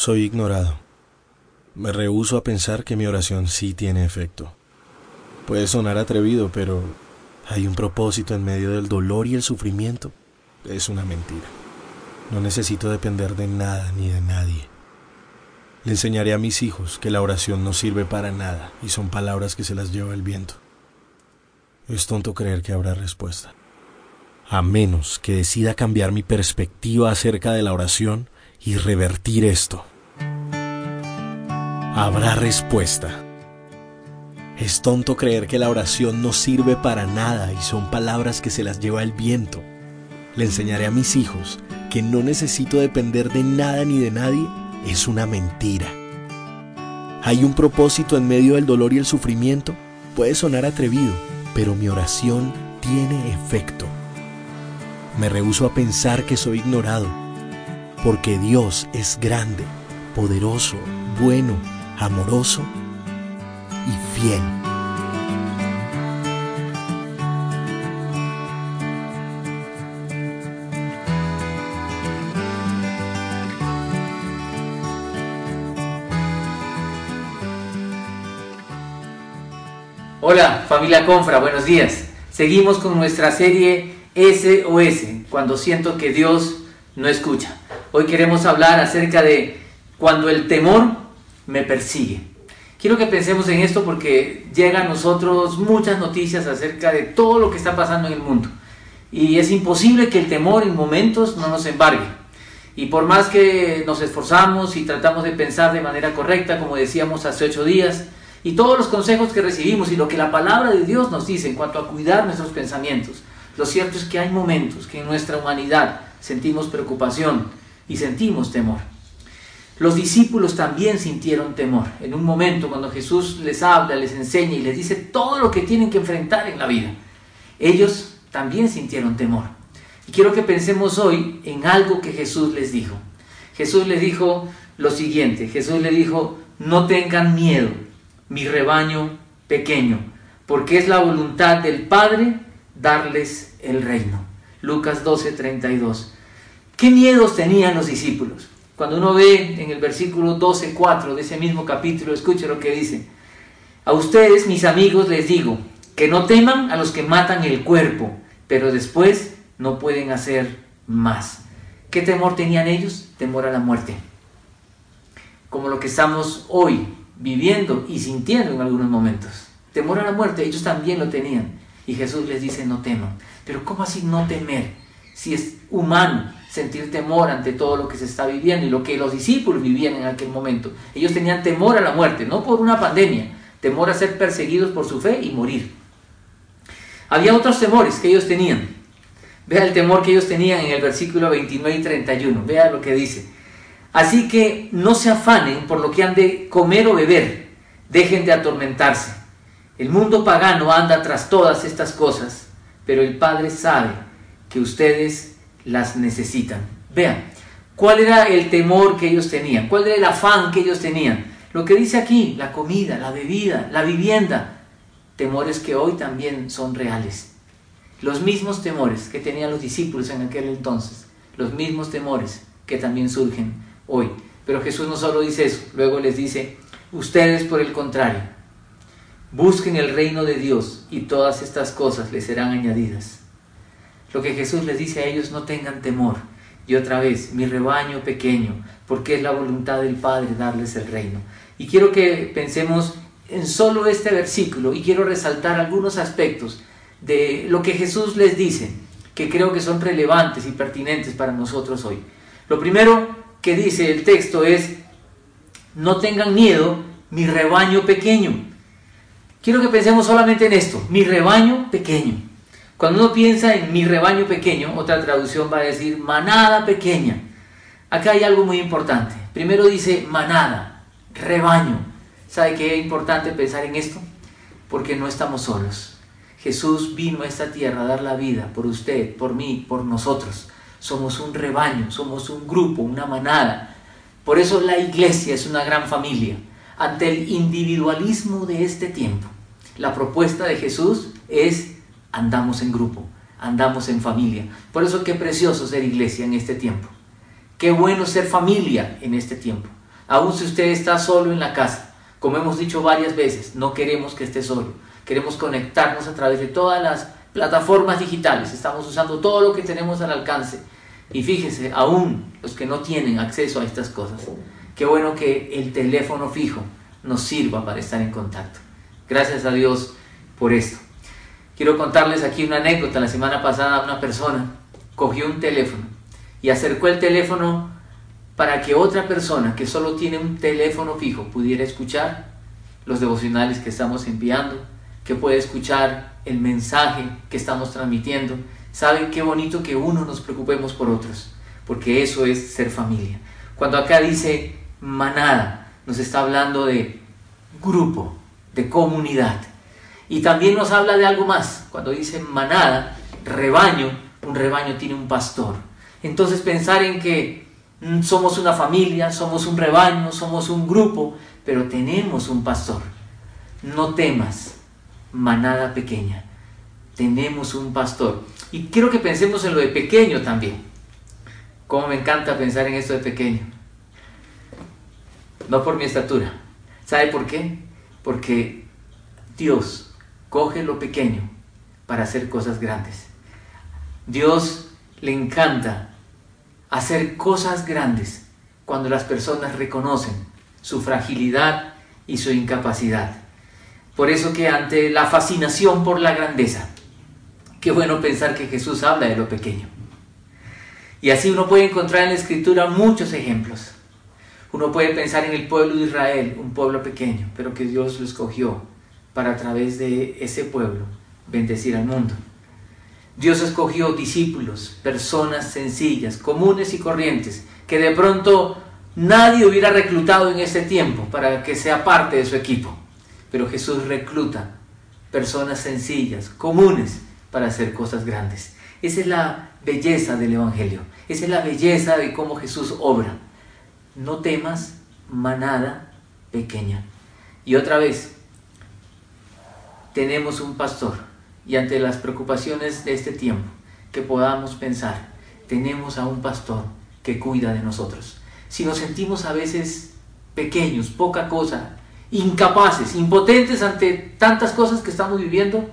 Soy ignorado. Me rehúso a pensar que mi oración sí tiene efecto. Puede sonar atrevido, pero hay un propósito en medio del dolor y el sufrimiento. Es una mentira. No necesito depender de nada ni de nadie. Le enseñaré a mis hijos que la oración no sirve para nada y son palabras que se las lleva el viento. Es tonto creer que habrá respuesta. A menos que decida cambiar mi perspectiva acerca de la oración y revertir esto. Habrá respuesta. Es tonto creer que la oración no sirve para nada y son palabras que se las lleva el viento. Le enseñaré a mis hijos que no necesito depender de nada ni de nadie es una mentira. Hay un propósito en medio del dolor y el sufrimiento. Puede sonar atrevido, pero mi oración tiene efecto. Me rehúso a pensar que soy ignorado, porque Dios es grande, poderoso, bueno, amoroso y fiel. Hola familia Confra, buenos días. Seguimos con nuestra serie SOS, cuando siento que Dios no escucha. Hoy queremos hablar acerca de cuando el temor me persigue. Quiero que pensemos en esto porque llegan a nosotros muchas noticias acerca de todo lo que está pasando en el mundo. Y es imposible que el temor en momentos no nos embargue. Y por más que nos esforzamos y tratamos de pensar de manera correcta, como decíamos hace ocho días, y todos los consejos que recibimos y lo que la palabra de Dios nos dice en cuanto a cuidar nuestros pensamientos, lo cierto es que hay momentos que en nuestra humanidad sentimos preocupación y sentimos temor. Los discípulos también sintieron temor. En un momento cuando Jesús les habla, les enseña y les dice todo lo que tienen que enfrentar en la vida, ellos también sintieron temor. Y quiero que pensemos hoy en algo que Jesús les dijo. Jesús les dijo lo siguiente, Jesús les dijo, no tengan miedo, mi rebaño pequeño, porque es la voluntad del Padre darles el reino. Lucas 12:32. ¿Qué miedos tenían los discípulos? Cuando uno ve en el versículo 12:4 de ese mismo capítulo, escuche lo que dice. A ustedes, mis amigos, les digo que no teman a los que matan el cuerpo, pero después no pueden hacer más. ¿Qué temor tenían ellos? Temor a la muerte. Como lo que estamos hoy viviendo y sintiendo en algunos momentos. Temor a la muerte, ellos también lo tenían. Y Jesús les dice, no teman. Pero ¿cómo así no temer? Si es humano sentir temor ante todo lo que se está viviendo y lo que los discípulos vivían en aquel momento. Ellos tenían temor a la muerte, no por una pandemia, temor a ser perseguidos por su fe y morir. Había otros temores que ellos tenían. Vea el temor que ellos tenían en el versículo 29 y 31. Vea lo que dice. Así que no se afanen por lo que han de comer o beber, dejen de atormentarse. El mundo pagano anda tras todas estas cosas, pero el Padre sabe que ustedes las necesitan. Vean, ¿cuál era el temor que ellos tenían? ¿Cuál era el afán que ellos tenían? Lo que dice aquí, la comida, la bebida, la vivienda, temores que hoy también son reales. Los mismos temores que tenían los discípulos en aquel entonces, los mismos temores que también surgen hoy. Pero Jesús no solo dice eso, luego les dice, ustedes por el contrario, busquen el reino de Dios y todas estas cosas les serán añadidas. Lo que Jesús les dice a ellos, no tengan temor. Y otra vez, mi rebaño pequeño, porque es la voluntad del Padre darles el reino. Y quiero que pensemos en solo este versículo y quiero resaltar algunos aspectos de lo que Jesús les dice, que creo que son relevantes y pertinentes para nosotros hoy. Lo primero que dice el texto es, no tengan miedo, mi rebaño pequeño. Quiero que pensemos solamente en esto, mi rebaño pequeño. Cuando uno piensa en mi rebaño pequeño, otra traducción va a decir manada pequeña. Acá hay algo muy importante. Primero dice manada, rebaño. ¿Sabe qué es importante pensar en esto? Porque no estamos solos. Jesús vino a esta tierra a dar la vida por usted, por mí, por nosotros. Somos un rebaño, somos un grupo, una manada. Por eso la iglesia es una gran familia. Ante el individualismo de este tiempo, la propuesta de Jesús es andamos en grupo, andamos en familia. Por eso qué precioso ser iglesia en este tiempo. Qué bueno ser familia en este tiempo. Aun si usted está solo en la casa, como hemos dicho varias veces, no queremos que esté solo. Queremos conectarnos a través de todas las plataformas digitales. Estamos usando todo lo que tenemos al alcance. Y fíjese, aún los que no tienen acceso a estas cosas, qué bueno que el teléfono fijo nos sirva para estar en contacto. Gracias a Dios por esto. Quiero contarles aquí una anécdota. La semana pasada una persona cogió un teléfono y acercó el teléfono para que otra persona que solo tiene un teléfono fijo pudiera escuchar los devocionales que estamos enviando, que puede escuchar el mensaje que estamos transmitiendo. ¿Saben qué bonito que uno nos preocupemos por otros? Porque eso es ser familia. Cuando acá dice manada, nos está hablando de grupo, de comunidad. Y también nos habla de algo más. Cuando dice manada, rebaño, un rebaño tiene un pastor. Entonces pensar en que mm, somos una familia, somos un rebaño, somos un grupo, pero tenemos un pastor. No temas, manada pequeña. Tenemos un pastor. Y quiero que pensemos en lo de pequeño también. Como me encanta pensar en esto de pequeño. No por mi estatura. ¿Sabe por qué? Porque Dios coge lo pequeño para hacer cosas grandes. Dios le encanta hacer cosas grandes cuando las personas reconocen su fragilidad y su incapacidad. Por eso que ante la fascinación por la grandeza, qué bueno pensar que Jesús habla de lo pequeño. Y así uno puede encontrar en la escritura muchos ejemplos. Uno puede pensar en el pueblo de Israel, un pueblo pequeño, pero que Dios lo escogió para a través de ese pueblo bendecir al mundo. Dios escogió discípulos, personas sencillas, comunes y corrientes, que de pronto nadie hubiera reclutado en ese tiempo para que sea parte de su equipo. Pero Jesús recluta personas sencillas, comunes, para hacer cosas grandes. Esa es la belleza del Evangelio. Esa es la belleza de cómo Jesús obra. No temas manada pequeña. Y otra vez, tenemos un pastor y ante las preocupaciones de este tiempo, que podamos pensar, tenemos a un pastor que cuida de nosotros. Si nos sentimos a veces pequeños, poca cosa, incapaces, impotentes ante tantas cosas que estamos viviendo,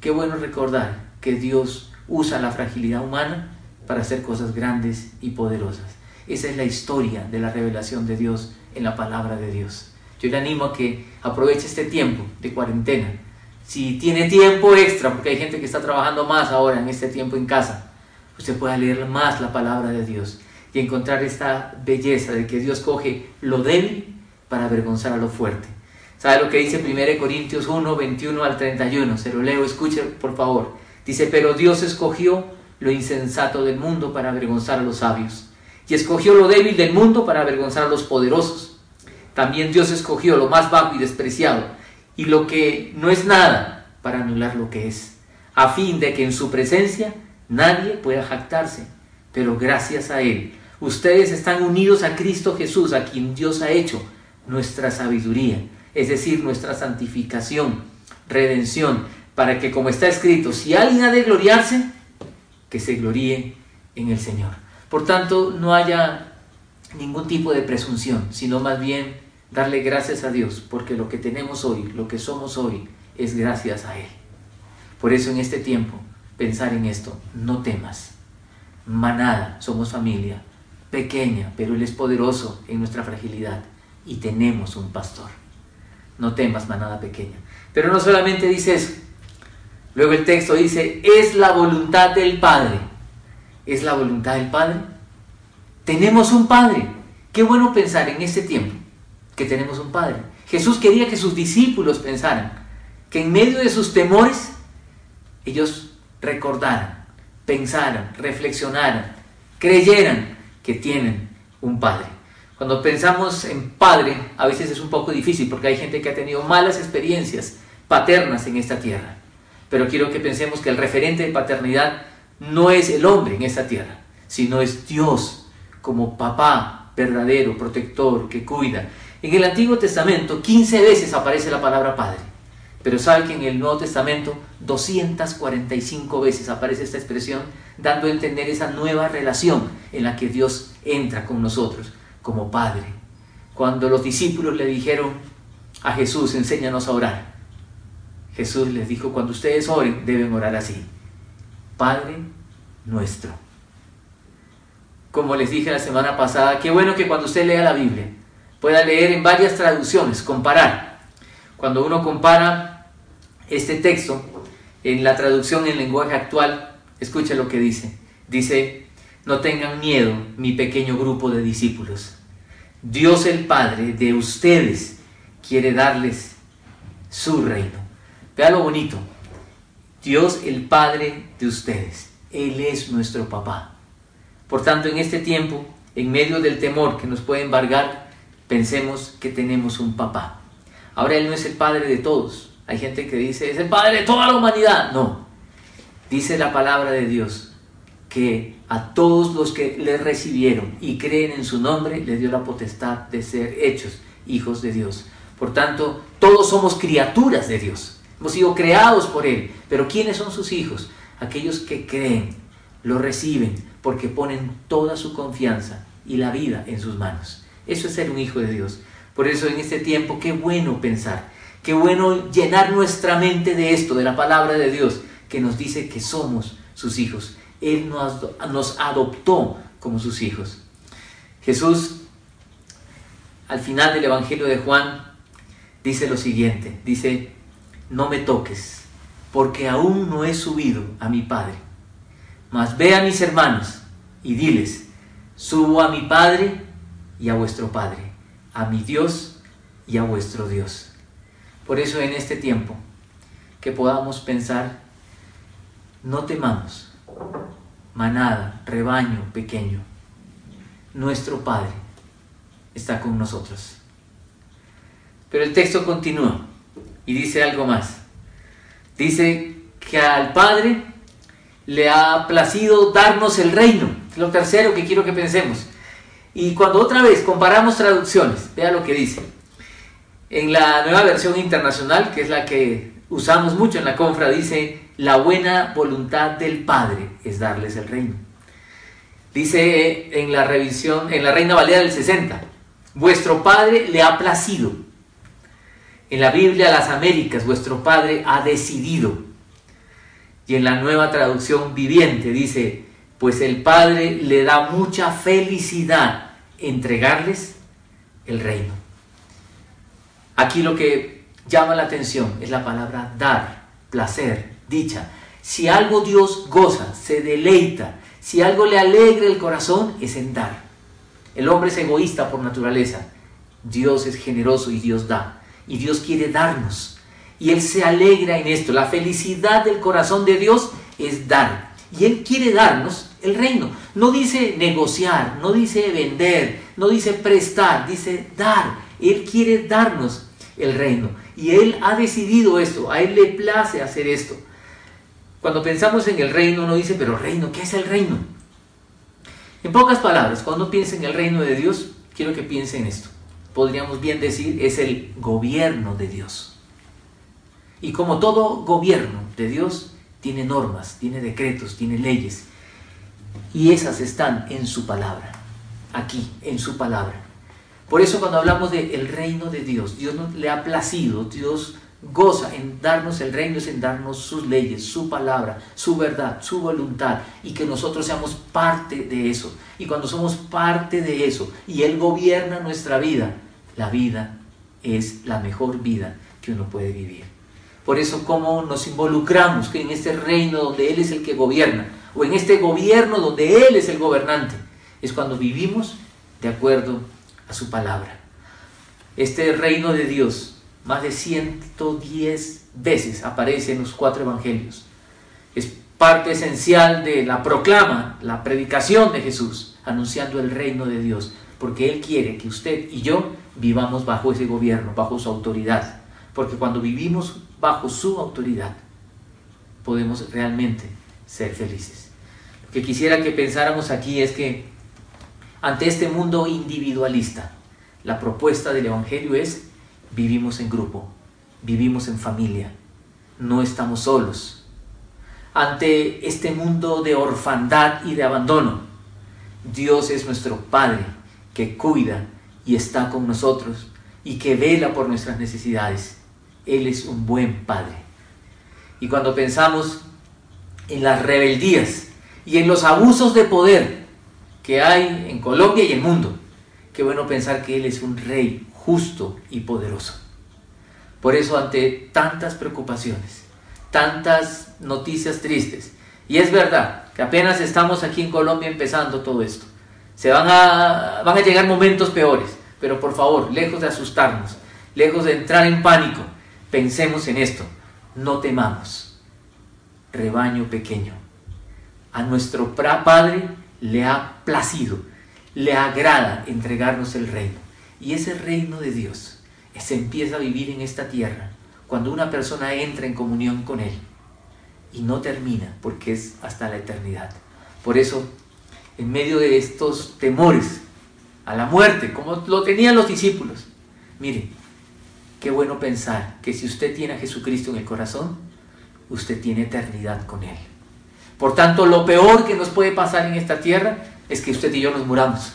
qué bueno recordar que Dios usa la fragilidad humana para hacer cosas grandes y poderosas. Esa es la historia de la revelación de Dios en la palabra de Dios. Yo le animo a que aproveche este tiempo de cuarentena si tiene tiempo extra, porque hay gente que está trabajando más ahora en este tiempo en casa, usted pueda leer más la palabra de Dios y encontrar esta belleza de que Dios coge lo débil para avergonzar a lo fuerte. ¿Sabe lo que dice 1 Corintios 1, 21 al 31? Se lo leo, escuche por favor. Dice, pero Dios escogió lo insensato del mundo para avergonzar a los sabios, y escogió lo débil del mundo para avergonzar a los poderosos. También Dios escogió lo más bajo y despreciado y lo que no es nada para anular lo que es, a fin de que en su presencia nadie pueda jactarse. Pero gracias a Él, ustedes están unidos a Cristo Jesús, a quien Dios ha hecho nuestra sabiduría, es decir, nuestra santificación, redención, para que como está escrito, si alguien ha de gloriarse, que se gloríe en el Señor. Por tanto, no haya ningún tipo de presunción, sino más bien darle gracias a Dios, porque lo que tenemos hoy, lo que somos hoy, es gracias a Él. Por eso en este tiempo, pensar en esto, no temas. Manada, somos familia, pequeña, pero Él es poderoso en nuestra fragilidad y tenemos un pastor. No temas, manada pequeña. Pero no solamente dice eso. Luego el texto dice, es la voluntad del Padre. ¿Es la voluntad del Padre? Tenemos un Padre. Qué bueno pensar en este tiempo que tenemos un Padre. Jesús quería que sus discípulos pensaran que en medio de sus temores ellos recordaran, pensaran, reflexionaran, creyeran que tienen un padre. Cuando pensamos en padre, a veces es un poco difícil porque hay gente que ha tenido malas experiencias paternas en esta tierra. Pero quiero que pensemos que el referente de paternidad no es el hombre en esta tierra, sino es Dios como papá verdadero, protector, que cuida. En el Antiguo Testamento 15 veces aparece la palabra padre, pero sabe que en el Nuevo Testamento 245 veces aparece esta expresión, dando a entender esa nueva relación en la que Dios entra con nosotros como padre. Cuando los discípulos le dijeron a Jesús, enséñanos a orar, Jesús les dijo, cuando ustedes oren, deben orar así. Padre nuestro. Como les dije la semana pasada, qué bueno que cuando usted lea la Biblia pueda leer en varias traducciones, comparar. Cuando uno compara este texto en la traducción en lenguaje actual, escuche lo que dice. Dice, no tengan miedo, mi pequeño grupo de discípulos. Dios el Padre de ustedes quiere darles su reino. Vea lo bonito. Dios el Padre de ustedes. Él es nuestro papá. Por tanto, en este tiempo, en medio del temor que nos puede embargar, pensemos que tenemos un papá. Ahora Él no es el Padre de todos. Hay gente que dice, es el Padre de toda la humanidad. No. Dice la palabra de Dios que a todos los que le recibieron y creen en su nombre, le dio la potestad de ser hechos hijos de Dios. Por tanto, todos somos criaturas de Dios. Hemos sido creados por Él. Pero ¿quiénes son sus hijos? Aquellos que creen, lo reciben, porque ponen toda su confianza y la vida en sus manos. Eso es ser un hijo de Dios. Por eso en este tiempo, qué bueno pensar, qué bueno llenar nuestra mente de esto, de la palabra de Dios, que nos dice que somos sus hijos. Él nos, adoptó como sus hijos. Jesús, al final del Evangelio de Juan, dice lo siguiente, dice, no me toques, porque aún no he subido a mi Padre. Mas ve a mis hermanos y diles, subo a mi Padre y a vuestro Padre, a mi Dios y a vuestro Dios. Por eso en este tiempo, que podamos pensar, no temamos, manada, rebaño pequeño, nuestro Padre está con nosotros. Pero el texto continúa. Y dice algo más. Dice que al Padre le ha placido darnos el reino. Lo tercero que quiero que pensemos. Y cuando otra vez comparamos traducciones, vea lo que dice. En la nueva versión internacional, que es la que usamos mucho en la confra, dice, la buena voluntad del Padre es darles el reino. Dice en la revisión, en la Reina Valera del 60, vuestro Padre le ha placido en la Biblia las Américas, vuestro Padre ha decidido. Y en la nueva traducción viviente dice, pues el Padre le da mucha felicidad entregarles el reino. Aquí lo que llama la atención es la palabra dar, placer, dicha. Si algo Dios goza, se deleita, si algo le alegra el corazón, es en dar. El hombre es egoísta por naturaleza. Dios es generoso y Dios da y Dios quiere darnos. Y Él se alegra en esto. La felicidad del corazón de Dios es dar. Y Él quiere darnos el reino. No dice negociar, no dice vender, no dice prestar, dice dar. Él quiere darnos el reino. Y Él ha decidido esto, a Él le place hacer esto. Cuando pensamos en el reino, uno dice, pero reino, ¿qué es el reino? En pocas palabras, cuando piensa en el reino de Dios, quiero que piense en esto podríamos bien decir, es el gobierno de Dios. Y como todo gobierno de Dios, tiene normas, tiene decretos, tiene leyes. Y esas están en su palabra, aquí, en su palabra. Por eso cuando hablamos del el reino de Dios, Dios no, le ha placido, Dios goza en darnos el reino, es en darnos sus leyes, su palabra, su verdad, su voluntad, y que nosotros seamos parte de eso. Y cuando somos parte de eso y Él gobierna nuestra vida, la vida es la mejor vida que uno puede vivir. Por eso, como nos involucramos en este reino donde Él es el que gobierna, o en este gobierno donde Él es el gobernante, es cuando vivimos de acuerdo a su palabra. Este reino de Dios, más de 110 veces aparece en los cuatro evangelios. Es parte esencial de la proclama, la predicación de Jesús, anunciando el reino de Dios, porque Él quiere que usted y yo vivamos bajo ese gobierno, bajo su autoridad, porque cuando vivimos bajo su autoridad, podemos realmente ser felices. Lo que quisiera que pensáramos aquí es que ante este mundo individualista, la propuesta del Evangelio es vivimos en grupo, vivimos en familia, no estamos solos, ante este mundo de orfandad y de abandono. Dios es nuestro Padre que cuida y está con nosotros y que vela por nuestras necesidades. Él es un buen Padre. Y cuando pensamos en las rebeldías y en los abusos de poder que hay en Colombia y el mundo, qué bueno pensar que Él es un rey justo y poderoso. Por eso ante tantas preocupaciones, tantas noticias tristes. Y es verdad que apenas estamos aquí en Colombia empezando todo esto. Se van a, van a llegar momentos peores, pero por favor, lejos de asustarnos, lejos de entrar en pánico, pensemos en esto. No temamos, rebaño pequeño. A nuestro Padre le ha placido, le agrada entregarnos el reino. Y ese reino de Dios se empieza a vivir en esta tierra cuando una persona entra en comunión con Él y no termina porque es hasta la eternidad. Por eso, en medio de estos temores a la muerte, como lo tenían los discípulos, mire, qué bueno pensar que si usted tiene a Jesucristo en el corazón, usted tiene eternidad con Él. Por tanto, lo peor que nos puede pasar en esta tierra es que usted y yo nos muramos.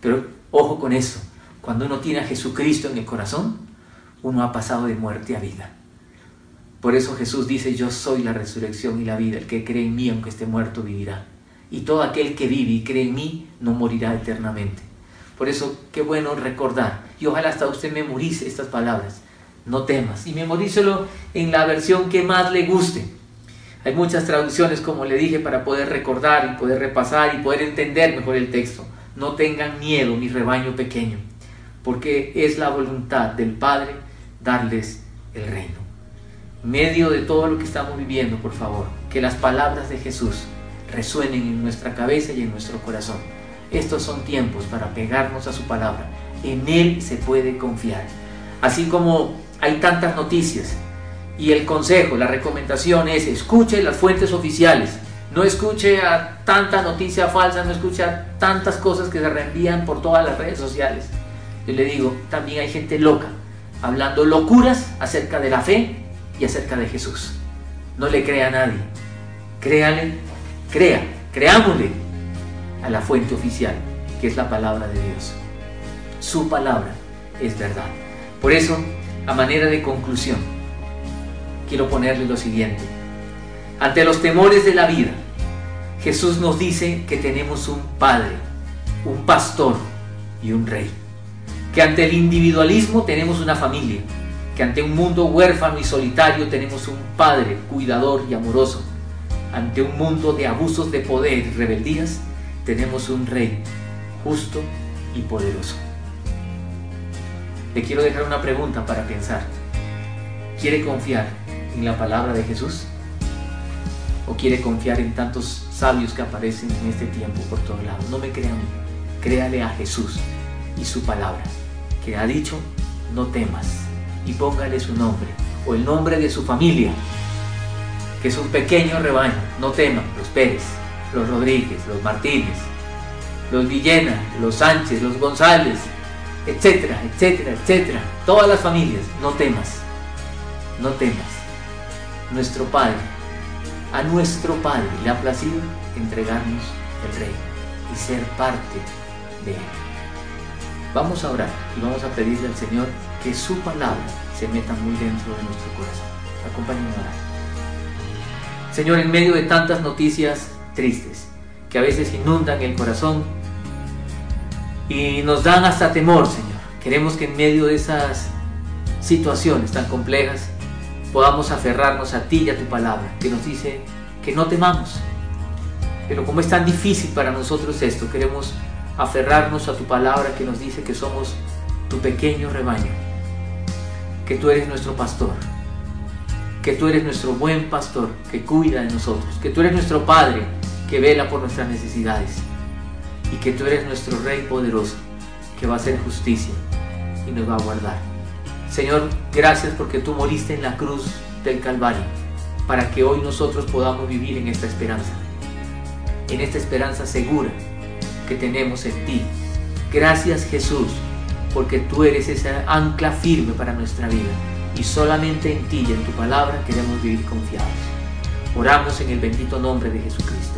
Pero ojo con eso, cuando uno tiene a Jesucristo en el corazón, uno ha pasado de muerte a vida. Por eso Jesús dice, yo soy la resurrección y la vida, el que cree en mí, aunque esté muerto, vivirá. Y todo aquel que vive y cree en mí, no morirá eternamente. Por eso, qué bueno recordar, y ojalá hasta usted memorice estas palabras, no temas, y memorícelo en la versión que más le guste. Hay muchas traducciones, como le dije, para poder recordar y poder repasar y poder entender mejor el texto. No tengan miedo, mi rebaño pequeño, porque es la voluntad del Padre darles el reino. Medio de todo lo que estamos viviendo, por favor, que las palabras de Jesús resuenen en nuestra cabeza y en nuestro corazón. Estos son tiempos para pegarnos a su palabra. En Él se puede confiar. Así como hay tantas noticias y el consejo, la recomendación es escuche las fuentes oficiales. No escuche a tanta noticia falsa, no escuche a tantas cosas que se reenvían por todas las redes sociales. Yo le digo, también hay gente loca hablando locuras acerca de la fe y acerca de Jesús. No le crea a nadie. Créale, crea, creámosle a la fuente oficial, que es la palabra de Dios. Su palabra es verdad. Por eso, a manera de conclusión, quiero ponerle lo siguiente. Ante los temores de la vida, Jesús nos dice que tenemos un Padre, un pastor y un rey que ante el individualismo tenemos una familia, que ante un mundo huérfano y solitario tenemos un Padre cuidador y amoroso, ante un mundo de abusos de poder y rebeldías tenemos un Rey justo y poderoso. Le quiero dejar una pregunta para pensar. ¿Quiere confiar en la palabra de Jesús? ¿O quiere confiar en tantos sabios que aparecen en este tiempo por todos lados? No me crea a mí, créale a Jesús y su palabra que ha dicho, no temas, y póngale su nombre, o el nombre de su familia, que es un pequeño rebaño, no teman, los Pérez, los Rodríguez, los Martínez, los Villena, los Sánchez, los González, etcétera, etcétera, etcétera, todas las familias, no temas, no temas. Nuestro Padre, a nuestro Padre le ha placido entregarnos el reino y ser parte de él. Vamos a orar y vamos a pedirle al Señor que su palabra se meta muy dentro de nuestro corazón. Acompáñenme a orar. Señor, en medio de tantas noticias tristes que a veces inundan el corazón y nos dan hasta temor, Señor, queremos que en medio de esas situaciones tan complejas podamos aferrarnos a ti y a tu palabra, que nos dice que no temamos. Pero como es tan difícil para nosotros esto, queremos aferrarnos a tu palabra que nos dice que somos tu pequeño rebaño, que tú eres nuestro pastor, que tú eres nuestro buen pastor que cuida de nosotros, que tú eres nuestro Padre que vela por nuestras necesidades y que tú eres nuestro Rey poderoso que va a hacer justicia y nos va a guardar. Señor, gracias porque tú moriste en la cruz del Calvario para que hoy nosotros podamos vivir en esta esperanza, en esta esperanza segura que tenemos en ti. Gracias Jesús, porque tú eres esa ancla firme para nuestra vida y solamente en ti y en tu palabra queremos vivir confiados. Oramos en el bendito nombre de Jesucristo.